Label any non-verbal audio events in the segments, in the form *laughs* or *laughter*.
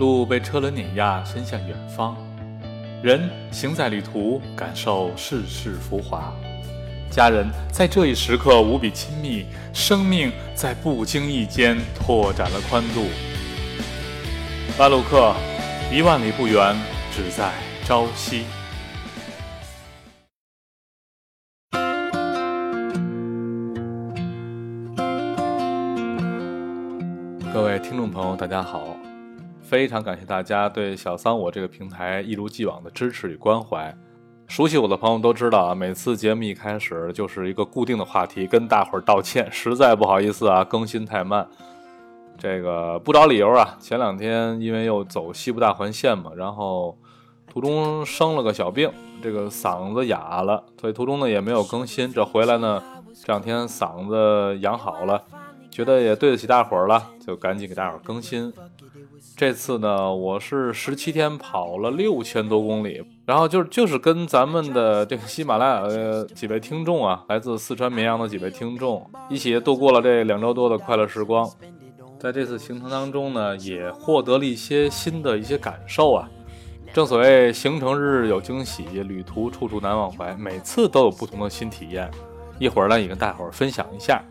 路被车轮碾压，伸向远方。人行在旅途，感受世事浮华。家人在这一时刻无比亲密，生命在不经意间拓展了宽度。巴鲁克，一万里不远，只在朝夕。各位听众朋友，大家好。非常感谢大家对小桑我这个平台一如既往的支持与关怀。熟悉我的朋友都知道啊，每次节目一开始就是一个固定的话题，跟大伙儿道歉，实在不好意思啊，更新太慢。这个不找理由啊，前两天因为又走西部大环线嘛，然后途中生了个小病，这个嗓子哑了，所以途中呢也没有更新。这回来呢，这两天嗓子养好了。觉得也对得起大伙儿了，就赶紧给大伙儿更新。这次呢，我是十七天跑了六千多公里，然后就是就是跟咱们的这个喜马拉雅的几位听众啊，来自四川绵阳的几位听众一起度过了这两周多的快乐时光。在这次行程当中呢，也获得了一些新的一些感受啊。正所谓行程日日有惊喜，旅途处处难忘怀，每次都有不同的新体验。一会儿呢，也跟大伙儿分享一下。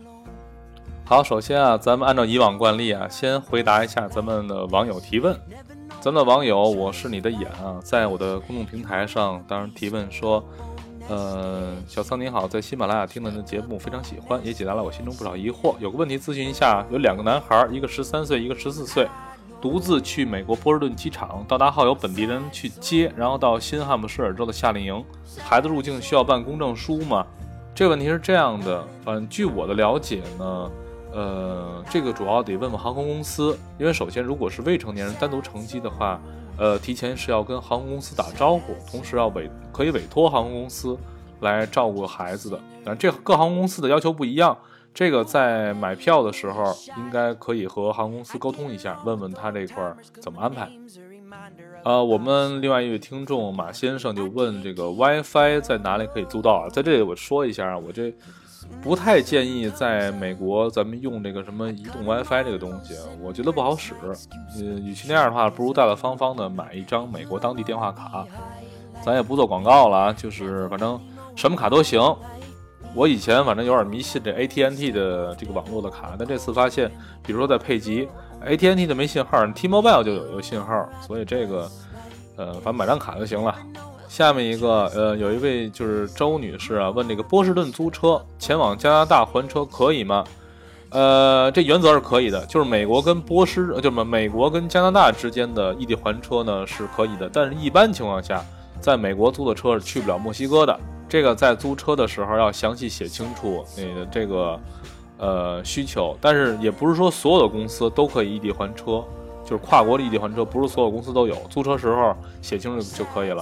好，首先啊，咱们按照以往惯例啊，先回答一下咱们的网友提问。咱们的网友，我是你的眼啊，在我的公众平台上，当然提问说，呃，小桑你好，在喜马拉雅听了你的节目，非常喜欢，也解答了我心中不少疑惑。有个问题咨询一下，有两个男孩，一个十三岁，一个十四岁，独自去美国波士顿机场，到达后有本地人去接，然后到新罕布什尔州的夏令营。孩子入境需要办公证书吗？这个问题是这样的，反据我的了解呢。呃，这个主要得问问航空公司，因为首先，如果是未成年人单独乘机的话，呃，提前是要跟航空公司打招呼，同时要委可以委托航空公司来照顾孩子的。但这各航空公司的要求不一样，这个在买票的时候应该可以和航空公司沟通一下，问问他这块怎么安排。呃，我们另外一位听众马先生就问这个 WiFi 在哪里可以租到啊？在这里我说一下啊，我这。不太建议在美国咱们用这个什么移动 WiFi 这个东西，我觉得不好使。呃，与其那样的话，不如大大方方的买一张美国当地电话卡。咱也不做广告了，就是反正什么卡都行。我以前反正有点迷信这 ATNT 的这个网络的卡，但这次发现，比如说在佩吉，ATNT 的没信号，T-Mobile 就有一个信号，所以这个，呃，反正买张卡就行了。下面一个，呃，有一位就是周女士啊，问这个波士顿租车前往加拿大还车可以吗？呃，这原则是可以的，就是美国跟波士，就是美国跟加拿大之间的异地还车呢是可以的，但是一般情况下，在美国租的车是去不了墨西哥的。这个在租车的时候要详细写清楚你的这个呃需求，但是也不是说所有的公司都可以异地还车，就是跨国的异地还车，不是所有公司都有，租车时候写清楚就可以了。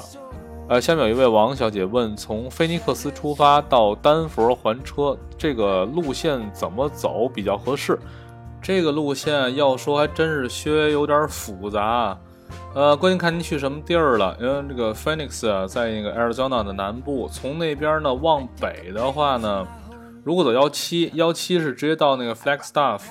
呃，下面有一位王小姐问：从菲尼克斯出发到丹佛还车，这个路线怎么走比较合适？这个路线要说还真是稍微有点复杂。呃，关键看您去什么地儿了。因为这个 Phoenix 啊，在那个 Arizona 的南部，从那边呢往北的话呢，如果走幺七，幺七是直接到那个 Flagstaff。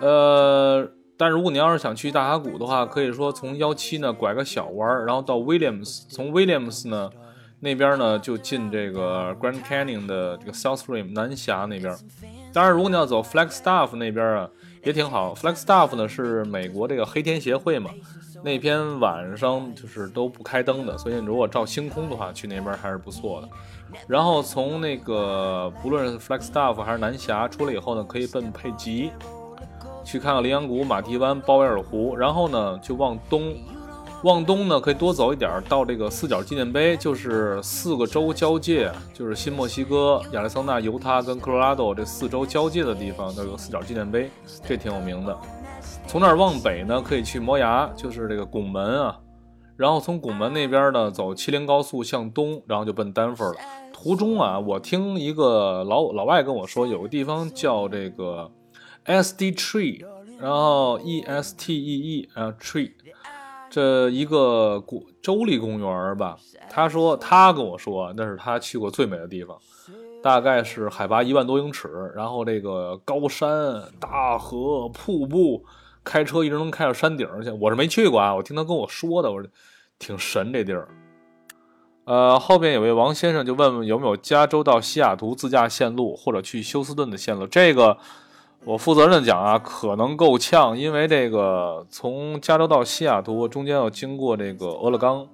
呃。但如果你要是想去大峡谷的话，可以说从幺七呢拐个小弯儿，然后到 Williams，从 Williams 呢那边呢就进这个 Grand Canyon 的这个 South Rim 南峡那边。当然，如果你要走 Flagstaff 那边啊，也挺好。Flagstaff 呢是美国这个黑天协会嘛，那边晚上就是都不开灯的，所以你如果照星空的话，去那边还是不错的。然后从那个不论是 Flagstaff 还是南峡出来以后呢，可以奔佩吉。去看看羚羊谷、马蹄湾、鲍威尔湖，然后呢就往东，往东呢可以多走一点，到这个四角纪念碑，就是四个州交界，就是新墨西哥、亚利桑那、犹他跟科罗拉多这四州交界的地方，都有四角纪念碑，这挺有名的。从那儿往北呢，可以去摩崖，就是这个拱门啊，然后从拱门那边呢走七零高速向东，然后就奔丹佛了。途中啊，我听一个老老外跟我说，有个地方叫这个。S D Tree，然后 E S T E E，然后 Tree，这一个国州立公园吧。他说他跟我说那是他去过最美的地方，大概是海拔一万多英尺，然后这个高山、大河、瀑布，开车一直能开到山顶去。我是没去过啊，我听他跟我说的，我说挺神这地儿。呃，后边有位王先生就问问有没有加州到西雅图自驾线路，或者去休斯顿的线路。这个我负责任讲啊，可能够呛，因为这个从加州到西雅图中间要经过这个俄勒冈，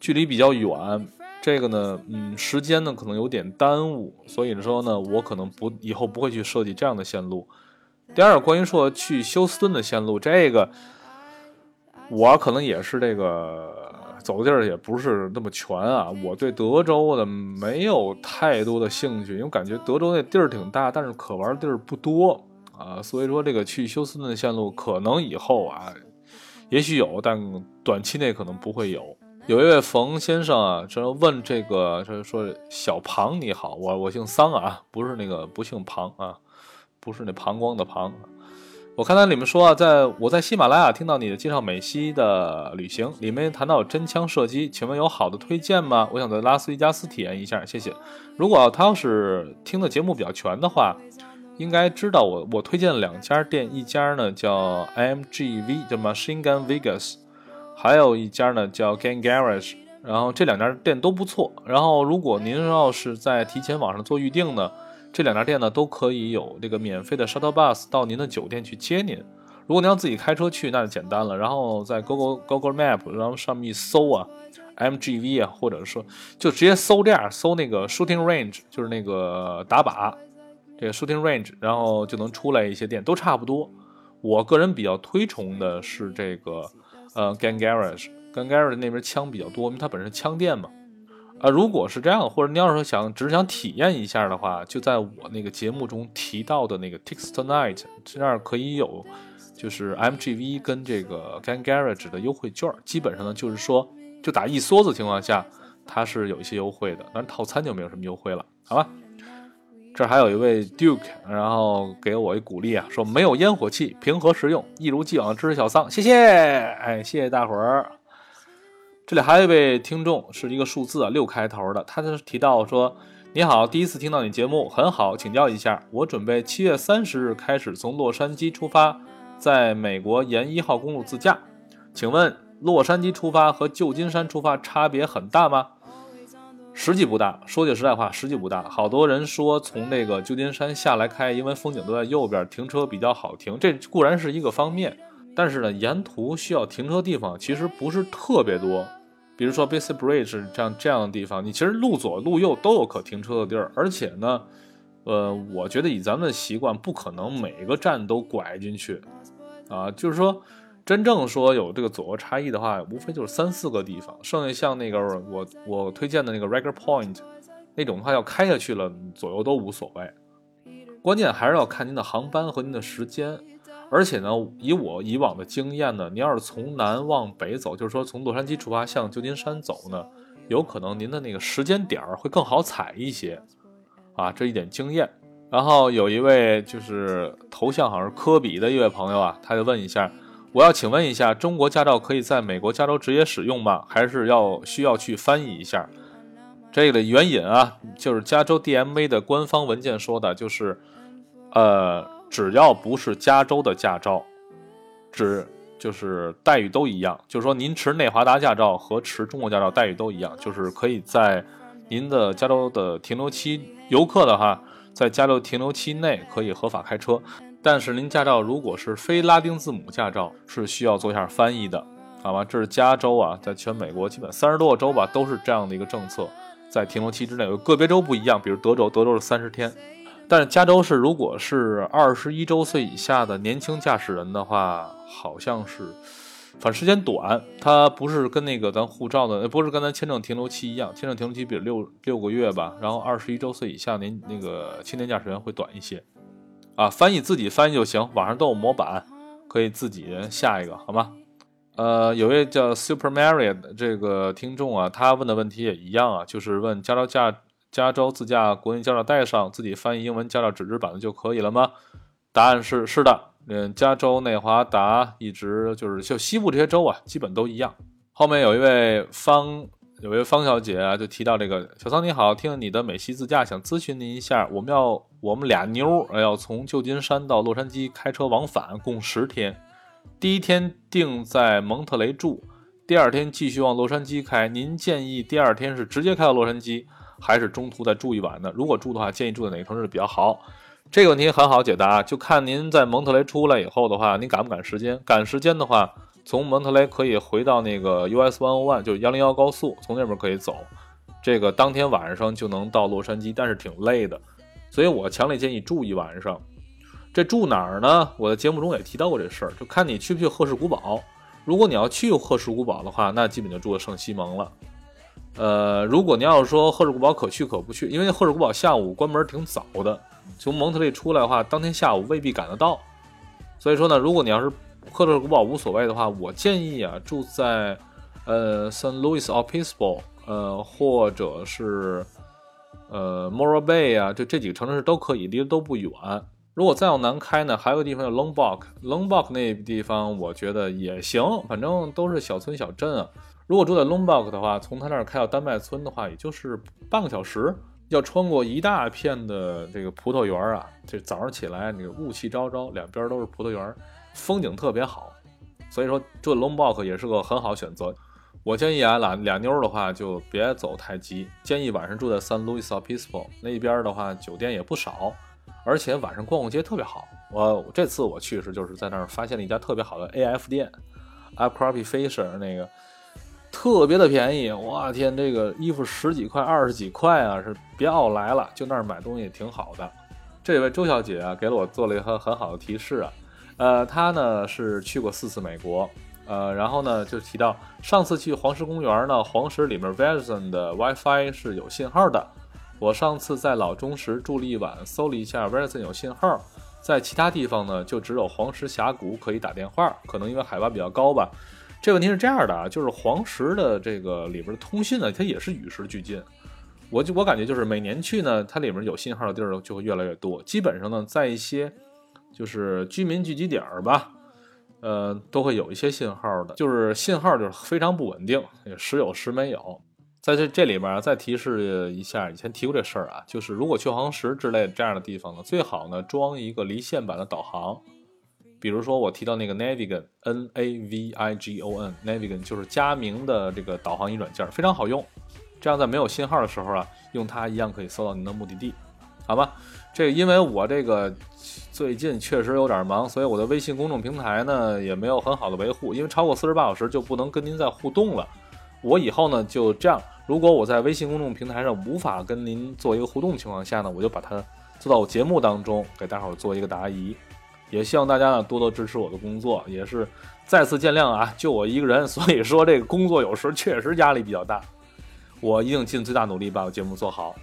距离比较远。这个呢，嗯，时间呢可能有点耽误，所以说呢，我可能不以后不会去设计这样的线路。第二，关于说去休斯顿的线路，这个我可能也是这个。走的地儿也不是那么全啊，我对德州的没有太多的兴趣，因为感觉德州那地儿挺大，但是可玩的地儿不多啊，所以说这个去休斯顿的线路可能以后啊，也许有，但短期内可能不会有。有一位冯先生啊，这问这个，他说小庞你好，我我姓桑啊，不是那个不姓庞啊，不是那膀胱的膀。我看到你们说啊，在我在喜马拉雅听到你的介绍美西的旅行，里面谈到真枪射击，请问有好的推荐吗？我想在拉斯维加斯体验一下，谢谢。如果他要是听的节目比较全的话，应该知道我我推荐了两家店，一家呢叫 MGV，叫 Machine Gun Vegas，还有一家呢叫 Gun Garage，然后这两家店都不错。然后如果您要是在提前网上做预定呢？这两家店呢都可以有这个免费的 shuttle bus 到您的酒店去接您。如果您要自己开车去，那就简单了。然后在 Google Google Map，然后上面一搜啊，MGV 啊，或者说就直接搜这样，搜那个 shooting range，就是那个打靶，这个 shooting range，然后就能出来一些店，都差不多。我个人比较推崇的是这个呃 GAN Garage GAN Garage 那边枪比较多，因为它本身枪店嘛。啊，如果是这样，或者你要是想只是想体验一下的话，就在我那个节目中提到的那个 Tix Tonight 这儿可以有，就是 MGV 跟这个 GAN Garage 的优惠券。基本上呢，就是说就打一梭子情况下，它是有一些优惠的，但是套餐就没有什么优惠了，好吧？这还有一位 Duke，然后给我一鼓励啊，说没有烟火气，平和实用，一如既往支持小桑，谢谢，哎，谢谢大伙儿。这里还有一位听众，是一个数字啊，六开头的。他就是提到说：“你好，第一次听到你节目，很好，请教一下，我准备七月三十日开始从洛杉矶出发，在美国沿一号公路自驾，请问洛杉矶出发和旧金山出发差别很大吗？实际不大，说句实在话，实际不大。好多人说从那个旧金山下来开，因为风景都在右边，停车比较好停，这固然是一个方面，但是呢，沿途需要停车地方其实不是特别多。”比如说 Basic Bridge 这样这样的地方，你其实路左路右都有可停车的地儿，而且呢，呃，我觉得以咱们的习惯，不可能每个站都拐进去，啊，就是说，真正说有这个左右差异的话，无非就是三四个地方，剩下像那个我我推荐的那个 Regular Point 那种的话，要开下去了，左右都无所谓，关键还是要看您的航班和您的时间。而且呢，以我以往的经验呢，您要是从南往北走，就是说从洛杉矶出发向旧金山走呢，有可能您的那个时间点儿会更好踩一些，啊，这一点经验。然后有一位就是头像好像是科比的一位朋友啊，他就问一下，我要请问一下，中国驾照可以在美国加州直接使用吗？还是要需要去翻译一下？这个的原引啊，就是加州 DMV 的官方文件说的，就是，呃。只要不是加州的驾照，只就是待遇都一样。就是说，您持内华达驾照和持中国驾照待遇都一样，就是可以在您的加州的停留期，游客的话，在加州停留期内可以合法开车。但是您驾照如果是非拉丁字母驾照，是需要做一下翻译的，好吗？这是加州啊，在全美国基本三十多个州吧，都是这样的一个政策，在停留期之内，有个别州不一样，比如德州，德州是三十天。但是加州是，如果是二十一周岁以下的年轻驾驶人的话，好像是，反正时间短，它不是跟那个咱护照的，不是跟咱签证停留期一样，签证停留期比如六六个月吧，然后二十一周岁以下年那个青年驾驶员会短一些，啊，翻译自己翻译就行，网上都有模板，可以自己下一个，好吗？呃，有位叫 Super Mario 的这个听众啊，他问的问题也一样啊，就是问加州驾。加州自驾国内驾照带上，自己翻译英文驾照纸质版的就可以了吗？答案是是的。嗯，加州、内华达一直就是就西部这些州啊，基本都一样。后面有一位方，有一位方小姐啊，就提到这个小桑你好，听了你的美西自驾，想咨询您一下，我们要我们俩妞要从旧金山到洛杉矶开车往返，共十天，第一天定在蒙特雷住，第二天继续往洛杉矶开。您建议第二天是直接开到洛杉矶，还是中途再住一晚呢？如果住的话，建议住在哪个城市比较好？这个问题很好解答，就看您在蒙特雷出来以后的话，您赶不赶时间？赶时间的话，从蒙特雷可以回到那个 US One O One，就是幺零幺高速，从那边可以走。这个当天晚上就能到洛杉矶，但是挺累的，所以我强烈建议住一晚上。这住哪儿呢？我在节目中也提到过这事儿，就看你去不去赫氏古堡。如果你要去赫氏古堡的话，那基本就住圣西蒙了。呃，如果你要是说赫氏古堡可去可不去，因为赫氏古堡下午关门挺早的，从蒙特利出来的话，当天下午未必赶得到。所以说呢，如果你要是赫氏古堡无所谓的话，我建议啊住在呃 San Luis Obispo。呃，或者是呃 Morro Bay 啊，就这几个城市都可以，离得都不远。如果再往南开呢，还有个地方叫 Lombok，Lombok 那地方我觉得也行，反正都是小村小镇啊。如果住在 Lombok 的话，从他那儿开到丹麦村的话，也就是半个小时，要穿过一大片的这个葡萄园啊。这早上起来，那个雾气昭昭，两边都是葡萄园，风景特别好。所以说住 Lombok 也是个很好选择。我建议啊，俩俩妞的话就别走太急，建议晚上住在 San Luis Obispo 那边的话，酒店也不少，而且晚上逛逛街特别好。我这次我去时就是在那儿发现了一家特别好的 AF 店，Abercrombie Fisher 那个特别的便宜，我天，这个衣服十几块、二十几块啊，是别奥来了，就那儿买东西挺好的。这位周小姐啊，给了我做了一个很好的提示啊，呃，她呢是去过四次美国。呃，然后呢，就提到上次去黄石公园呢，黄石里面 Verizon 的 WiFi 是有信号的。我上次在老钟石住了一晚，搜了一下 Verizon 有信号，在其他地方呢，就只有黄石峡谷可以打电话，可能因为海拔比较高吧。这问题是这样的啊，就是黄石的这个里边的通信呢，它也是与时俱进。我就我感觉就是每年去呢，它里面有信号的地儿就会越来越多，基本上呢，在一些就是居民聚集点儿吧。呃，都会有一些信号的，就是信号就是非常不稳定，也时有时没有。在这这里边再提示一下，以前提过这事儿啊，就是如果去黄石之类这样的地方呢，最好呢装一个离线版的导航。比如说我提到那个 Navigon，N A V I G O N，Navigon 就是佳明的这个导航仪软件，非常好用。这样在没有信号的时候啊，用它一样可以搜到您的目的地，好吧？这因为我这个。最近确实有点忙，所以我的微信公众平台呢也没有很好的维护，因为超过四十八小时就不能跟您再互动了。我以后呢就这样，如果我在微信公众平台上无法跟您做一个互动情况下呢，我就把它做到我节目当中，给大伙做一个答疑。也希望大家呢多多支持我的工作，也是再次见谅啊，就我一个人，所以说这个工作有时确实压力比较大，我一定尽最大努力把我节目做好。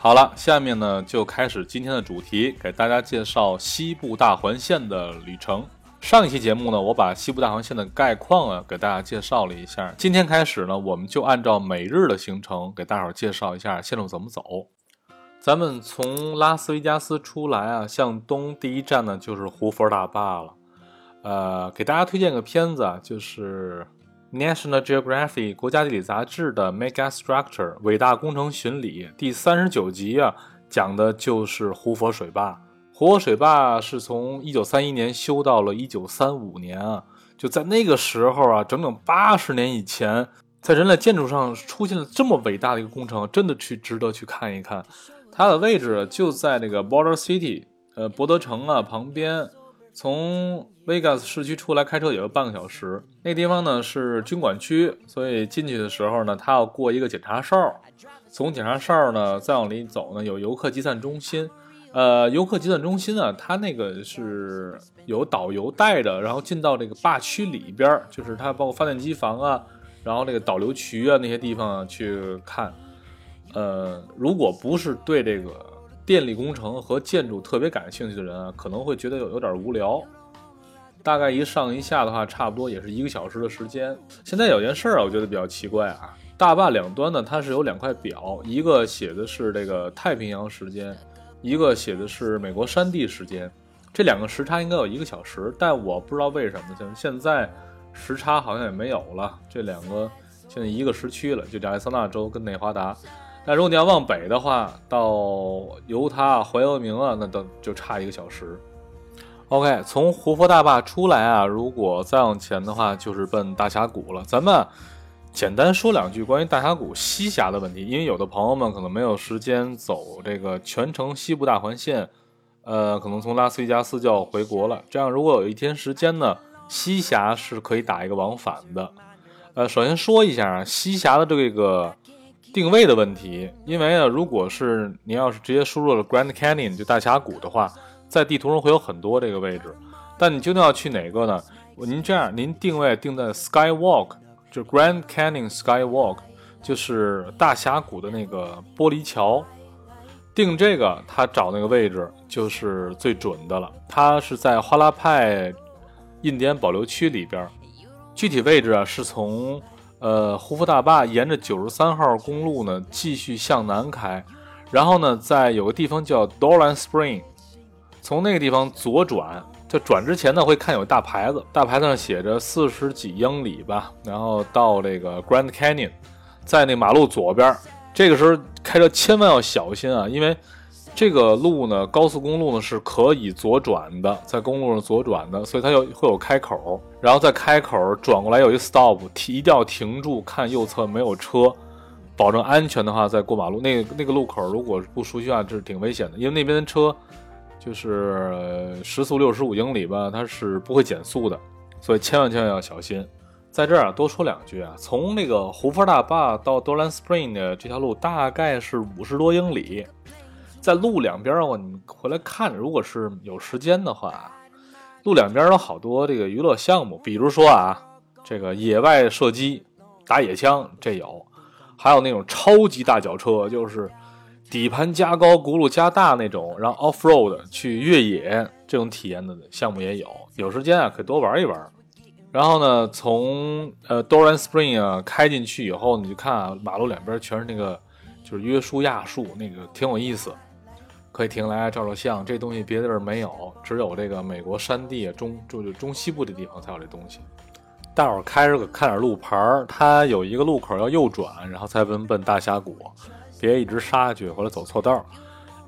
好了，下面呢就开始今天的主题，给大家介绍西部大环线的旅程。上一期节目呢，我把西部大环线的概况啊给大家介绍了一下。今天开始呢，我们就按照每日的行程给大伙儿介绍一下线路怎么走。咱们从拉斯维加斯出来啊，向东第一站呢就是胡佛大坝了。呃，给大家推荐个片子啊，就是。National Geographic 国家地理杂志的 Mega Structure 伟大工程巡礼第三十九集啊，讲的就是胡佛水坝。胡佛水坝是从一九三一年修到了一九三五年啊，就在那个时候啊，整整八十年以前，在人类建筑上出现了这么伟大的一个工程，真的去值得去看一看。它的位置就在那个 Border City，呃，博德城啊旁边。从 Vegas 市区出来开车也要半个小时。那地方呢是军管区，所以进去的时候呢，他要过一个检查哨。从检查哨呢再往里走呢，有游客集散中心。呃，游客集散中心啊，它那个是有导游带着，然后进到这个坝区里边，就是它包括发电机房啊，然后那个导流渠啊那些地方去看。呃，如果不是对这个。电力工程和建筑特别感兴趣的人啊，可能会觉得有有点无聊。大概一上一下的话，差不多也是一个小时的时间。现在有件事儿啊，我觉得比较奇怪啊。大坝两端呢，它是有两块表，一个写的是这个太平洋时间，一个写的是美国山地时间。这两个时差应该有一个小时，但我不知道为什么，像现在时差好像也没有了。这两个现在一个时区了，就亚利桑那州跟内华达。那如果你要往北的话，到犹他、怀俄明啊，那都就差一个小时。OK，从活佛大坝出来啊，如果再往前的话，就是奔大峡谷了。咱们简单说两句关于大峡谷西峡的问题，因为有的朋友们可能没有时间走这个全程西部大环线，呃，可能从拉斯维加斯就要回国了。这样，如果有一天时间呢，西峡是可以打一个往返的。呃，首先说一下啊，西峡的这个定位的问题，因为呢，如果是您要是直接输入了 Grand Canyon 就大峡谷的话，在地图上会有很多这个位置，但你究竟要去哪个呢？您这样，您定位定在 Skywalk，就 Grand Canyon Skywalk，就是大峡谷的那个玻璃桥，定这个，它找那个位置就是最准的了。它是在花拉派印第安保留区里边。具体位置啊，是从呃胡佛大坝沿着九十三号公路呢继续向南开，然后呢，在有个地方叫 Dolan Spring，从那个地方左转，就转之前呢会看有大牌子，大牌子上写着四十几英里吧，然后到这个 Grand Canyon，在那马路左边，这个时候开车千万要小心啊，因为。这个路呢，高速公路呢是可以左转的，在公路上左转的，所以它有会有开口，然后在开口转过来有一 stop，停一定要停住，看右侧没有车，保证安全的话再过马路。那那个路口如果不熟悉的话，这是挺危险的，因为那边的车就是时速六十五英里吧，它是不会减速的，所以千万千万要小心。在这儿啊，多说两句啊，从那个胡佛大坝到 Dolan Spring 的这条路大概是五十多英里。在路两边的话，你回来看，如果是有时间的话，路两边有好多这个娱乐项目，比如说啊，这个野外射击、打野枪这有，还有那种超级大脚车，就是底盘加高、轱辘加大那种，然后 off road 去越野这种体验的项目也有。有时间啊，可以多玩一玩。然后呢，从呃 Doran Spring 啊开进去以后，你就看啊，马路两边全是那个就是约书亚树，那个挺有意思。可以停来照照相，这东西别的地儿没有，只有这个美国山地中就就中西部的地方才有这东西。大伙儿开着看点路牌儿，它有一个路口要右转，然后才奔奔大峡谷，别一直杀下去或者走错道。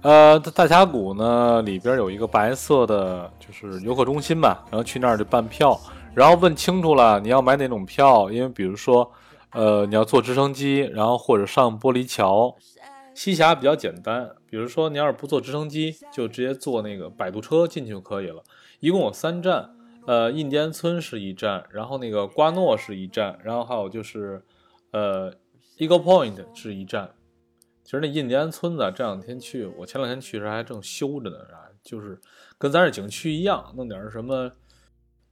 呃，大峡谷呢里边有一个白色的，就是游客中心吧，然后去那儿就办票，然后问清楚了你要买哪种票，因为比如说，呃，你要坐直升机，然后或者上玻璃桥。西峡比较简单，比如说你要是不坐直升机，就直接坐那个摆渡车进去就可以了。一共有三站，呃，印第安村是一站，然后那个瓜诺是一站，然后还有就是，呃，Eagle Point 是一站。其实那印第安村子这两天去，我前两天去时还正修着呢，啊，就是跟咱这景区一样，弄点什么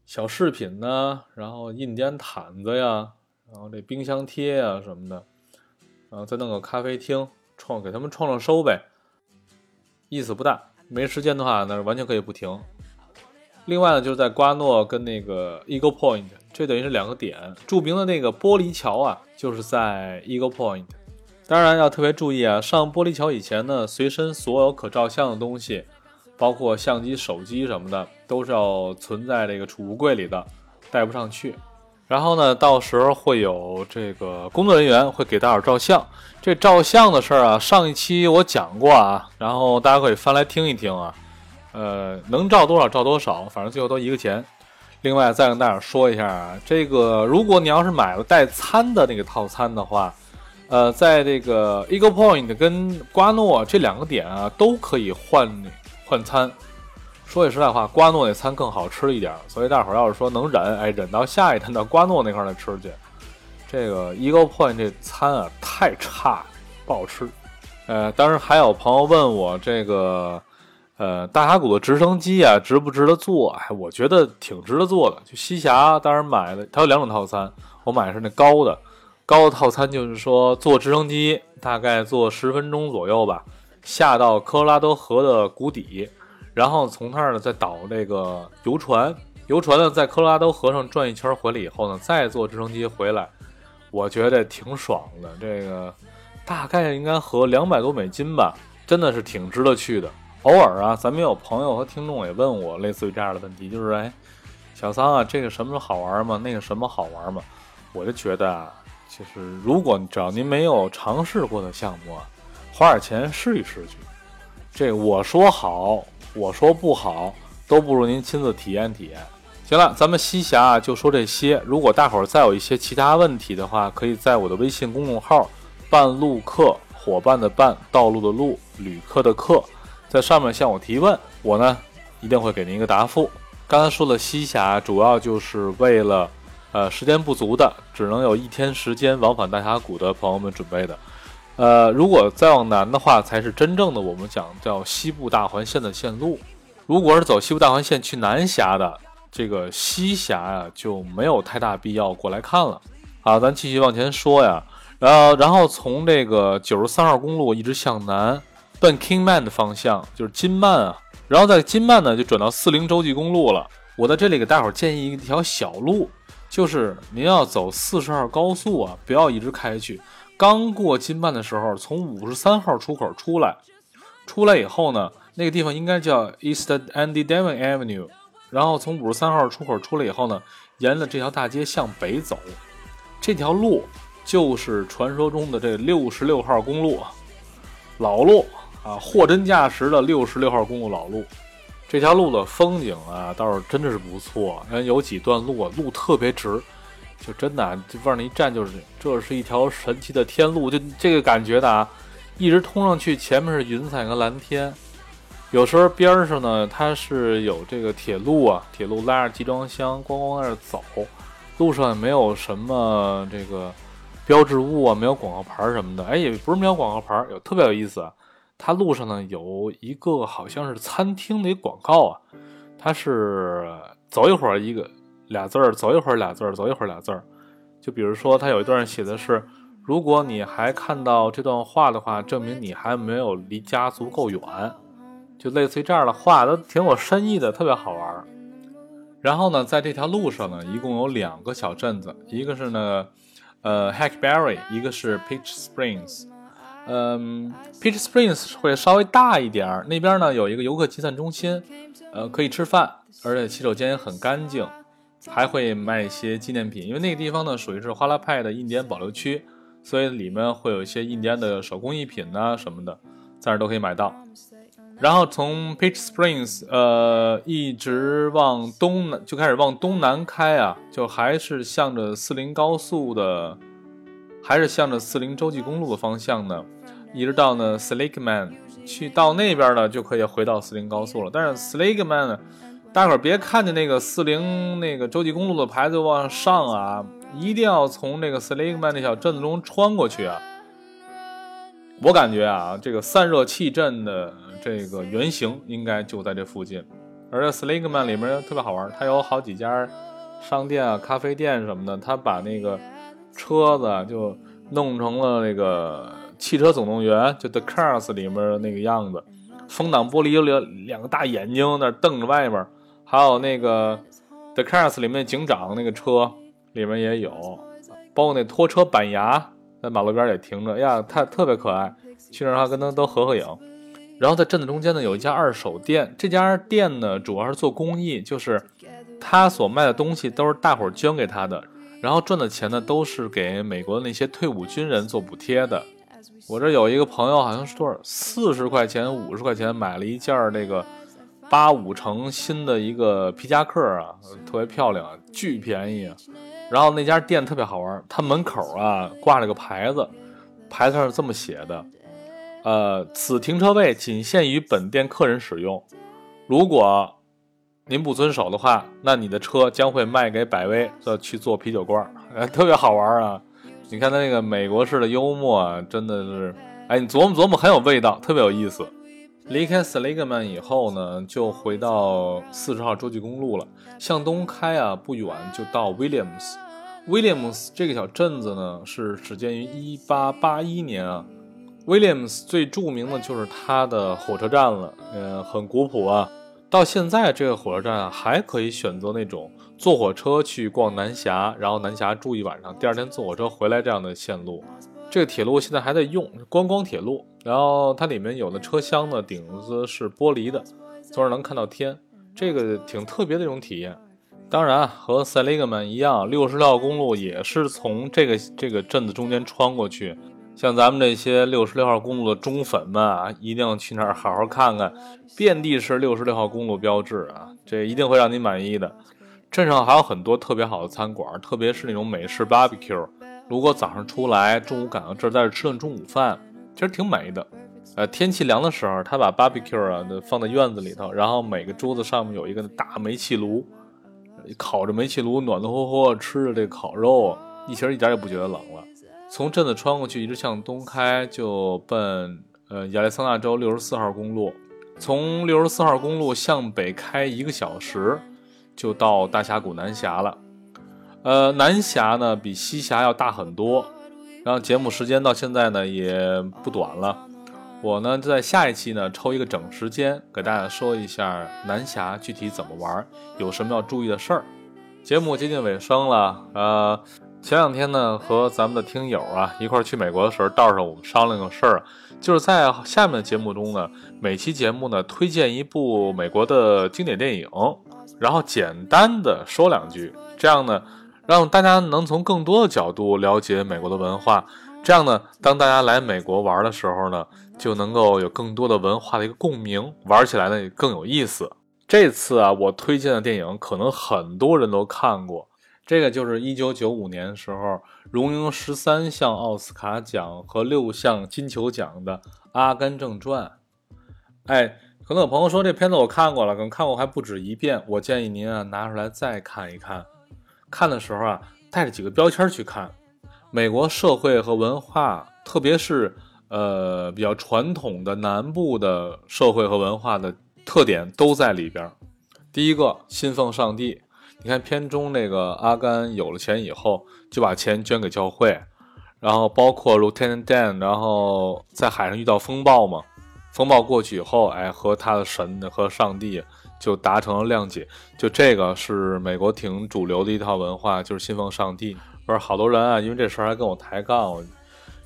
小饰品呢，然后印第安毯子呀，然后这冰箱贴呀什么的，然后再弄个咖啡厅。创给他们创创收呗，意思不大。没时间的话，那是完全可以不停。另外呢，就是在瓜诺跟那个 Eagle Point，这等于是两个点。著名的那个玻璃桥啊，就是在 Eagle Point。当然要特别注意啊，上玻璃桥以前呢，随身所有可照相的东西，包括相机、手机什么的，都是要存在这个储物柜里的，带不上去。然后呢，到时候会有这个工作人员会给大伙照相。这照相的事儿啊，上一期我讲过啊，然后大家可以翻来听一听啊。呃，能照多少照多少，反正最后都一个钱。另外再跟大伙说一下啊，这个如果你要是买了带餐的那个套餐的话，呃，在这个 Eagle Point 跟瓜诺这两个点啊，都可以换换餐。说句实在话，瓜诺那餐更好吃一点，所以大伙儿要是说能忍，哎，忍到下一站到瓜诺那块儿再吃去。这个 Eagle Point 这餐啊太差，不好吃。呃，当然还有朋友问我这个，呃，大峡谷的直升机啊值不值得坐？哎，我觉得挺值得坐的。就西峡当然买的，它有两种套餐，我买的是那高的，高的套餐就是说坐直升机大概坐十分钟左右吧，下到科罗拉多河的谷底。然后从那儿呢，再倒这个游船，游船呢在科罗拉多河上转一圈回来以后呢，再坐直升机回来，我觉得挺爽的。这个大概应该合两百多美金吧，真的是挺值得去的。偶尔啊，咱们有朋友和听众也问我类似于这样的问题，就是哎，小桑啊，这个什么好玩吗？那个什么好玩吗？我就觉得啊，其实如果只要您没有尝试过的项目啊，花点钱试一试去。这我说好。我说不好，都不如您亲自体验体验。行了，咱们西峡就说这些。如果大伙儿再有一些其他问题的话，可以在我的微信公众号“半路客”伙伴的伴，道路的路，旅客的客，在上面向我提问，我呢一定会给您一个答复。刚才说的西峡，主要就是为了，呃，时间不足的，只能有一天时间往返大峡谷的朋友们准备的。呃，如果再往南的话，才是真正的我们讲叫西部大环线的线路。如果是走西部大环线去南峡的。这个西峡呀就没有太大必要过来看了。好，咱继续往前说呀，然后然后从这个九十三号公路一直向南奔 Kingman 的方向，就是金曼啊，然后在金曼呢就转到四零洲际公路了。我在这里给大伙儿建议一条小路，就是您要走四十号高速啊，不要一直开去。刚过金曼的时候，从五十三号出口出来，出来以后呢，那个地方应该叫 East Andy Devon Avenue。然后从五十三号出口出来以后呢，沿着这条大街向北走，这条路就是传说中的这六十六号公路，老路啊，货真价实的六十六号公路老路。这条路的风景啊，倒是真的是不错，有几段路，路特别直，就真的就往那一站，就是这是一条神奇的天路，就这个感觉的啊，一直通上去，前面是云彩和蓝天。有时候边上呢，它是有这个铁路啊，铁路拉着集装箱咣咣在那走，路上也没有什么这个标志物啊，没有广告牌什么的。哎，也不是没有广告牌，有特别有意思啊。它路上呢有一个好像是餐厅的一广告啊，它是走一会儿一个俩字儿，走一会儿俩字儿，走一会儿俩字儿。就比如说，它有一段写的是，如果你还看到这段话的话，证明你还没有离家足够远。就类似于这样的话，都挺有深意的，特别好玩。然后呢，在这条路上呢，一共有两个小镇子，一个是呢，呃，Hackberry，一个是 Peach Springs。嗯，Peach Springs 会稍微大一点儿，那边呢有一个游客集散中心，呃，可以吃饭，而且洗手间也很干净，还会卖一些纪念品，因为那个地方呢属于是花拉派的印第安保留区，所以里面会有一些印第安的手工艺品呐什么的，在那都可以买到。然后从 Peach Springs，呃，一直往东南就开始往东南开啊，就还是向着四零高速的，还是向着四零洲际公路的方向呢，一直到呢 Slickman，去到那边呢就可以回到四零高速了。但是 Slickman 呢，大伙儿别看见那个四零那个洲际公路的牌子往上啊，一定要从那个 s l a k e m a n 那小镇子中穿过去啊。我感觉啊，这个散热器镇的。这个原型应该就在这附近，而且 Sligman 里面特别好玩，它有好几家商店啊、咖啡店什么的，它把那个车子就弄成了那个汽车总动员，就 The Cars 里面那个样子，风挡玻璃有两两个大眼睛那瞪着外面，还有那个 The Cars 里面警长那个车里面也有，包括那拖车板牙在马路边也停着，呀，它特别可爱，去那儿还跟他都合合影。然后在镇子中间呢，有一家二手店。这家店呢，主要是做公益，就是他所卖的东西都是大伙儿捐给他的，然后赚的钱呢，都是给美国的那些退伍军人做补贴的。我这有一个朋友，好像是多少四十块钱、五十块钱买了一件那个八五成新的一个皮夹克啊，特别漂亮，巨便宜。然后那家店特别好玩，它门口啊挂了个牌子，牌子上是这么写的。呃，此停车位仅限于本店客人使用。如果您不遵守的话，那你的车将会卖给百威，再去做啤酒罐，哎，*laughs* 特别好玩啊！你看他那个美国式的幽默，真的是，哎，你琢磨琢磨，很有味道，特别有意思。离开 s l i g m a n 以后呢，就回到四十号洲际公路了，向东开啊，不远就到 Williams。Williams 这个小镇子呢，是始建于一八八一年啊。Williams 最著名的就是它的火车站了，嗯，很古朴啊。到现在这个火车站，还可以选择那种坐火车去逛南峡，然后南峡住一晚上，第二天坐火车回来这样的线路。这个铁路现在还在用，观光铁路。然后它里面有的车厢呢，顶子是玻璃的，从而能看到天，这个挺特别的一种体验。当然，和 Seligman 一样，六十六号公路也是从这个这个镇子中间穿过去。像咱们这些六十六号公路的忠粉们啊，一定要去那儿好好看看，遍地是六十六号公路标志啊，这一定会让你满意的。镇上还有很多特别好的餐馆，特别是那种美式 barbecue。如果早上出来，中午赶到这儿在这吃顿中午饭，其实挺美的。呃，天气凉的时候，他把 barbecue 啊放在院子里头，然后每个桌子上面有一个大煤气炉，烤着煤气炉，暖暖和和吃着这烤肉，一其实一点也不觉得冷了。从镇子穿过去，一直向东开，就奔呃亚利桑那州六十四号公路。从六十四号公路向北开一个小时，就到大峡谷南峡了。呃，南峡呢比西峡要大很多。然后节目时间到现在呢也不短了，我呢在下一期呢抽一个整时间给大家说一下南侠具体怎么玩，有什么要注意的事儿。节目接近尾声了，呃。前两天呢，和咱们的听友啊一块去美国的时候，道上我们商量个事儿，就是在下面的节目中呢，每期节目呢推荐一部美国的经典电影，然后简单的说两句，这样呢，让大家能从更多的角度了解美国的文化，这样呢，当大家来美国玩的时候呢，就能够有更多的文化的一个共鸣，玩起来呢也更有意思。这次啊，我推荐的电影可能很多人都看过。这个就是一九九五年时候荣膺十三项奥斯卡奖和六项金球奖的《阿甘正传》。哎，可能有朋友说这片子我看过了，可能看过还不止一遍。我建议您啊拿出来再看一看。看的时候啊带着几个标签去看，美国社会和文化，特别是呃比较传统的南部的社会和文化的特点都在里边。第一个，信奉上帝。你看片中那个阿甘有了钱以后，就把钱捐给教会，然后包括 Lieutenant Dan，然后在海上遇到风暴嘛，风暴过去以后，哎，和他的神和上帝就达成了谅解。就这个是美国挺主流的一套文化，就是信奉上帝。不是好多人啊，因为这事儿还跟我抬杠。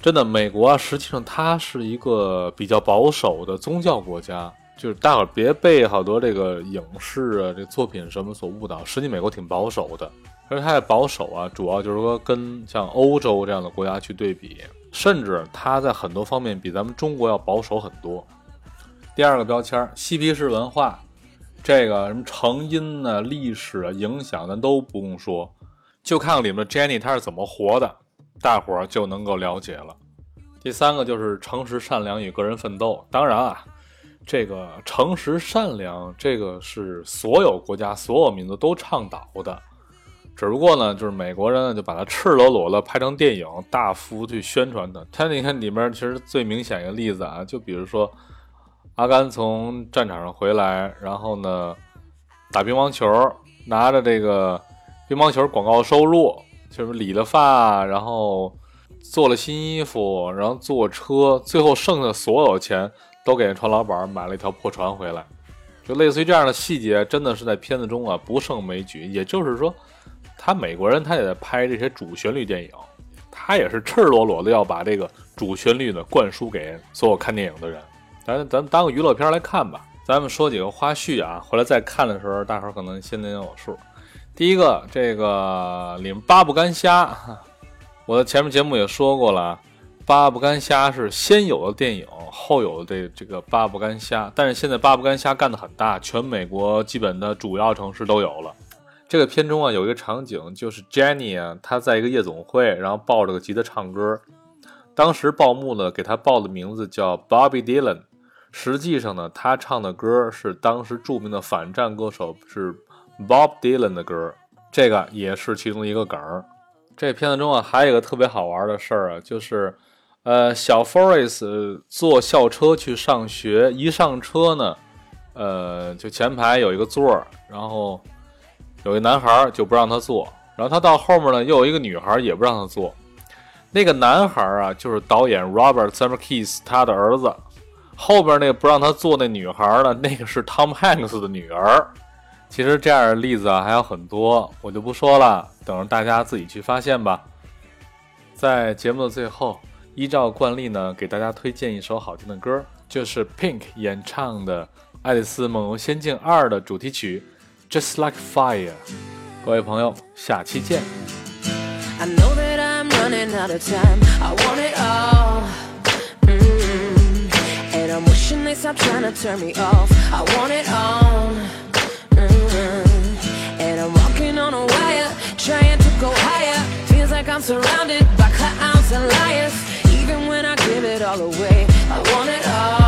真的，美国啊，实际上它是一个比较保守的宗教国家。就是大伙儿别被好多这个影视啊、这作品什么所误导。实际美国挺保守的，而且它的保守啊，主要就是说跟像欧洲这样的国家去对比，甚至它在很多方面比咱们中国要保守很多。第二个标签，嬉皮士文化，这个什么成因呢、历史啊、影响，咱都不用说，就看看里面的 Jenny 她是怎么活的，大伙儿就能够了解了。第三个就是诚实、善良与个人奋斗，当然啊。这个诚实善良，这个是所有国家、所有民族都倡导的。只不过呢，就是美国人呢，就把它赤裸裸的拍成电影，大幅去宣传它。它你看里面，其实最明显一个例子啊，就比如说阿甘从战场上回来，然后呢打乒乓球，拿着这个乒乓球广告收入，就是理了发，然后做了新衣服，然后坐车，最后剩下所有钱。都给船老板买了一条破船回来，就类似于这样的细节，真的是在片子中啊不胜枚举。也就是说，他美国人他也在拍这些主旋律电影，他也是赤裸裸的要把这个主旋律呢灌输给所有看电影的人。咱咱当个娱乐片来看吧。咱们说几个花絮啊，回来再看的时候，大伙儿可能心里有数。第一个，这个里面八不干虾，我在前面节目也说过了。八不干虾是先有的电影，后有的这这个八不干虾。但是现在八不干虾干得很大，全美国基本的主要城市都有了。这个片中啊，有一个场景，就是 Jenny 啊，她在一个夜总会，然后抱着个吉他唱歌。当时报幕呢，给她报的名字叫 Bobby Dylan，实际上呢，他唱的歌是当时著名的反战歌手是 Bob Dylan 的歌，这个也是其中一个梗儿。这片子中啊，还有一个特别好玩的事儿啊，就是。呃，小 Forest 坐校车去上学，一上车呢，呃，就前排有一个座儿，然后有一男孩就不让他坐，然后他到后面呢，又有一个女孩也不让他坐。那个男孩啊，就是导演 Robert Zemeckis 他的儿子。后边那个不让他做那女孩的 *laughs* 那个是 Tom Hanks 的女儿。其实这样的例子啊还有很多，我就不说了，等着大家自己去发现吧。在节目的最后，依照惯例呢，给大家推荐一首好听的歌，就是 Pink 演唱的《爱丽丝梦游仙境二》的主题曲《Just Like Fire》。各位朋友，下期见。I know that I'm running out of time. I want it all. attention, they stop trying to turn me off. I want it on. Mm -hmm. And I'm walking on a wire, trying to go higher. Feels like I'm surrounded by clowns and liars. Even when I give it all away, I want it all.